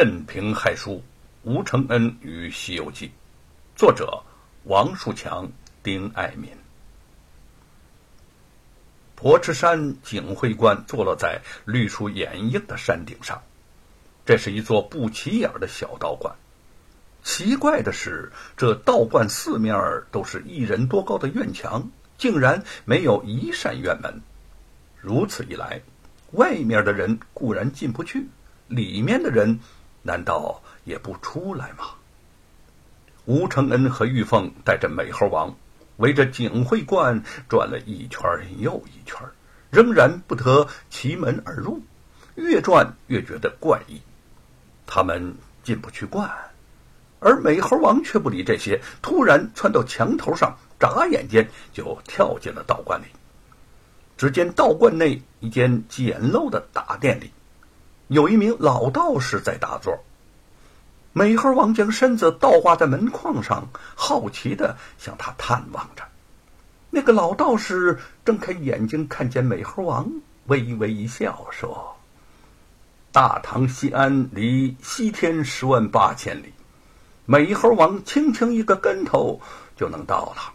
镇平害书，吴承恩与《西游记》，作者王树强、丁爱民。婆池山景会观坐落在绿树掩映的山顶上，这是一座不起眼的小道观。奇怪的是，这道观四面都是一人多高的院墙，竟然没有一扇院门。如此一来，外面的人固然进不去，里面的人。难道也不出来吗？吴承恩和玉凤带着美猴王，围着景会观转了一圈又一圈，仍然不得其门而入，越转越觉得怪异。他们进不去观，而美猴王却不理这些，突然窜到墙头上，眨眼间就跳进了道观里。只见道观内一间简陋的大殿里。有一名老道士在打坐，美猴王将身子倒挂在门框上，好奇的向他探望着。那个老道士睁开眼睛，看见美猴王，微微一笑，说：“大唐西安离西天十万八千里，美猴王轻轻一个跟头就能到了。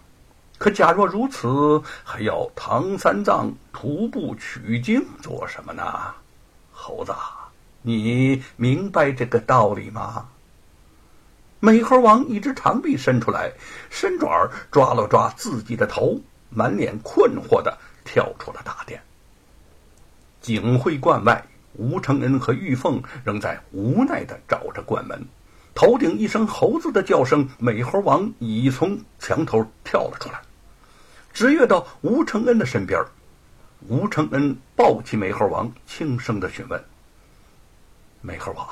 可假若如此，还要唐三藏徒步取经做什么呢？猴子。”你明白这个道理吗？美猴王一只长臂伸出来，伸爪抓了抓自己的头，满脸困惑的跳出了大殿。景会观外，吴承恩和玉凤仍在无奈的找着关门。头顶一声猴子的叫声，美猴王已从墙头跳了出来，直跃到吴承恩的身边。吴承恩抱起美猴王，轻声的询问。美猴王，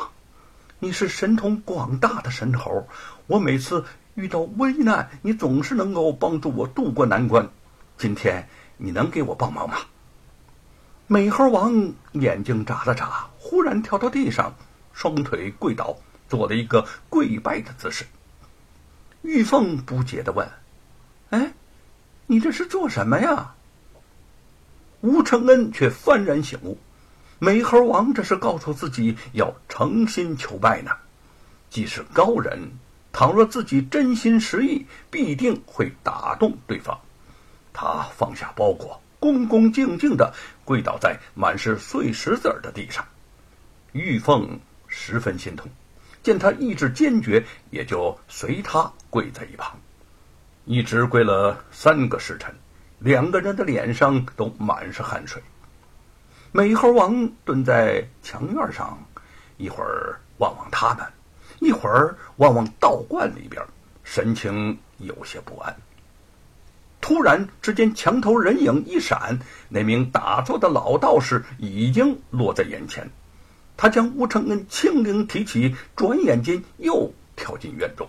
你是神通广大的神猴，我每次遇到危难，你总是能够帮助我渡过难关。今天你能给我帮忙吗？美猴王眼睛眨了眨，忽然跳到地上，双腿跪倒，做了一个跪拜的姿势。玉凤不解的问：“哎，你这是做什么呀？”吴承恩却幡然醒悟。美猴王这是告诉自己要诚心求拜呢，既是高人，倘若自己真心实意，必定会打动对方。他放下包裹，恭恭敬敬的跪倒在满是碎石子儿的地上。玉凤十分心痛，见他意志坚决，也就随他跪在一旁，一直跪了三个时辰，两个人的脸上都满是汗水。美猴王蹲在墙院上，一会儿望望他们，一会儿望望道观里边，神情有些不安。突然，之间墙头人影一闪，那名打坐的老道士已经落在眼前。他将吴承恩轻灵提起，转眼间又跳进院中。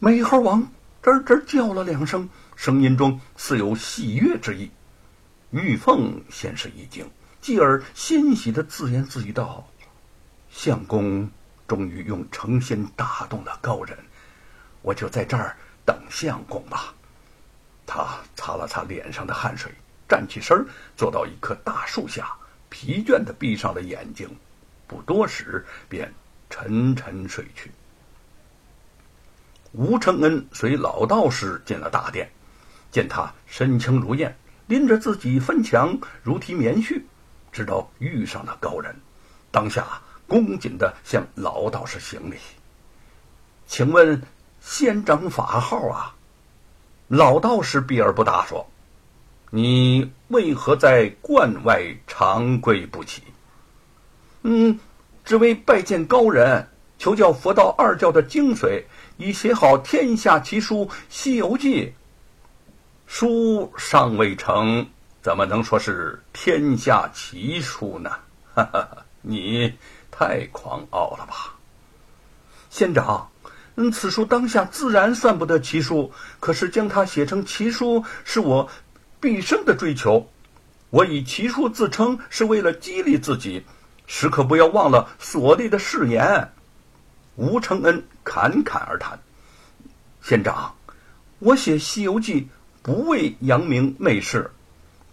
美猴王吱吱叫了两声，声音中似有喜悦之意。玉凤先是一惊，继而欣喜的自言自语道：“相公终于用诚心打动了高人，我就在这儿等相公吧。”他擦了擦脸上的汗水，站起身，坐到一棵大树下，疲倦的闭上了眼睛，不多时便沉沉睡去。吴承恩随老道士进了大殿，见他身轻如燕。拎着自己分墙如提棉絮，直到遇上了高人，当下恭谨的向老道士行礼。请问仙长法号啊？老道士避而不答，说：“你为何在观外长跪不起？”嗯，只为拜见高人，求教佛道二教的精髓，以写好天下奇书《西游记》。书尚未成，怎么能说是天下奇书呢？哈哈，你太狂傲了吧！仙长，嗯，此书当下自然算不得奇书，可是将它写成奇书，是我毕生的追求。我以奇书自称，是为了激励自己，时刻不要忘了所立的誓言。吴承恩侃侃而谈：“仙长，我写《西游记》。”不为扬名媚世，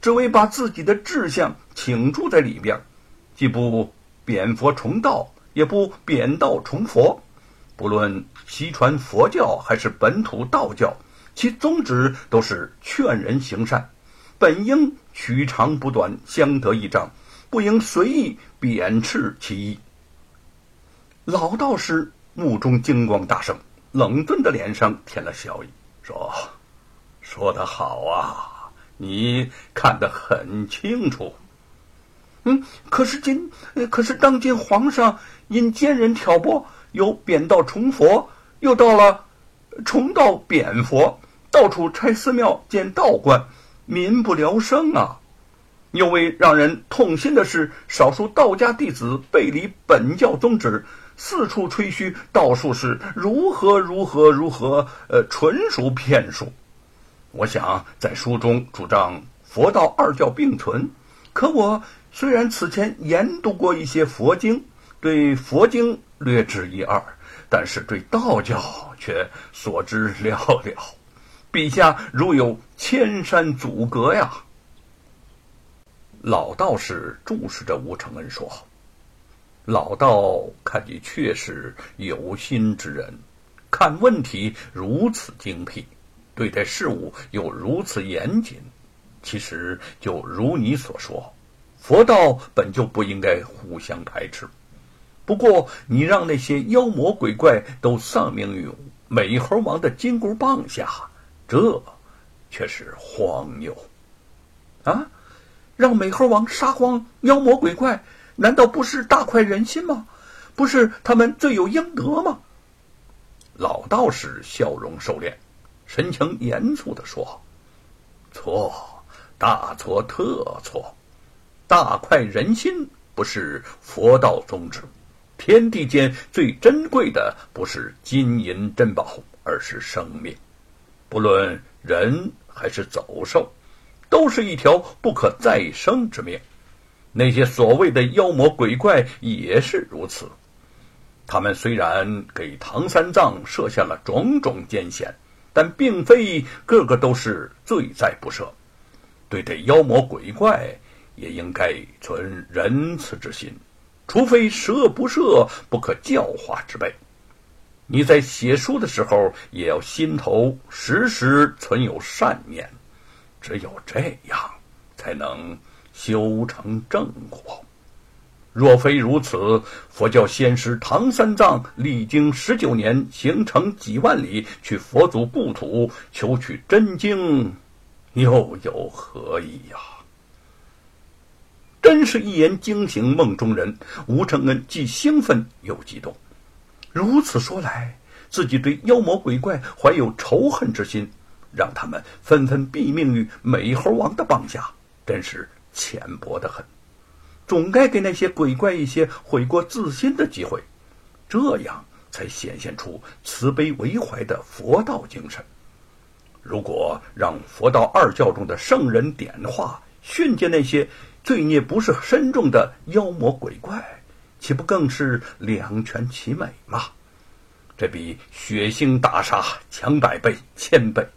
只为把自己的志向倾注在里边，既不贬佛崇道，也不贬道崇佛。不论西传佛教还是本土道教，其宗旨都是劝人行善，本应取长补短，相得益彰，不应随意贬斥其意。老道士目中金光大盛，冷峻的脸上添了笑意，说：“说得好啊，你看得很清楚。嗯，可是今，可是当今皇上因奸人挑拨。”由贬道崇佛，又到了崇道贬佛，到处拆寺庙建道观，民不聊生啊！尤为让人痛心的是，少数道家弟子背离本教宗旨，四处吹嘘道术是如何如何如何，呃，纯属骗术。我想在书中主张佛道二教并存，可我虽然此前研读过一些佛经，对佛经。略知一二，但是对道教却所知寥寥。陛下如有千山阻隔呀！老道士注视着吴承恩说：“老道看你确实有心之人，看问题如此精辟，对待事物又如此严谨。其实就如你所说，佛道本就不应该互相排斥。”不过，你让那些妖魔鬼怪都丧命于美猴王的金箍棒下，这却是荒谬啊！让美猴王杀光妖魔鬼怪，难道不是大快人心吗？不是他们罪有应得吗？老道士笑容收敛，神情严肃地说：“错，大错特错！大快人心不是佛道宗旨。”天地间最珍贵的不是金银珍宝，而是生命。不论人还是走兽，都是一条不可再生之命。那些所谓的妖魔鬼怪也是如此。他们虽然给唐三藏设下了种种艰险，但并非个个都是罪在不赦。对这妖魔鬼怪，也应该存仁慈之心。除非十恶不赦、不可教化之辈，你在写书的时候也要心头时时存有善念，只有这样，才能修成正果。若非如此，佛教先师唐三藏历经十九年，行程几万里去佛祖故土求取真经，又有何意呀？真是一言惊醒梦中人。吴承恩既兴奋又激动。如此说来，自己对妖魔鬼怪怀有仇恨之心，让他们纷纷毙命于美猴王的棒下，真是浅薄的很。总该给那些鬼怪一些悔过自新的机会，这样才显现出慈悲为怀的佛道精神。如果让佛道二教中的圣人点化训诫那些，罪孽不是深重的妖魔鬼怪，岂不更是两全其美吗？这比血腥大杀强百倍、千倍。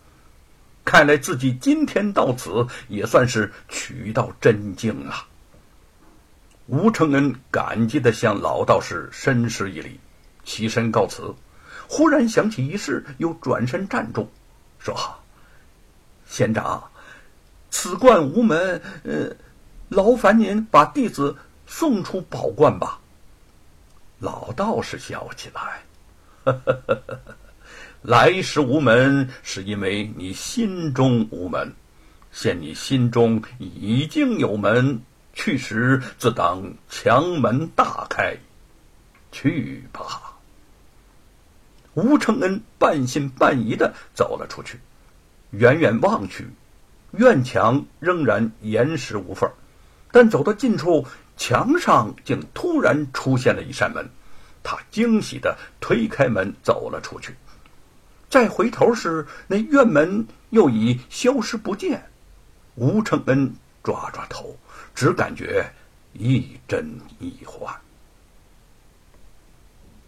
看来自己今天到此，也算是取到真经了。吴承恩感激地向老道士深施一礼，起身告辞。忽然想起一事，又转身站住，说：“仙长，此观无门，呃。”劳烦您把弟子送出宝观吧。老道士笑起来，呵呵呵呵呵，来时无门，是因为你心中无门；现你心中已经有门，去时自当强门大开。去吧。吴承恩半信半疑的走了出去，远远望去，院墙仍然严实无缝。但走到近处，墙上竟突然出现了一扇门，他惊喜的推开门走了出去。再回头时，那院门又已消失不见。吴承恩抓抓头，只感觉一真一幻。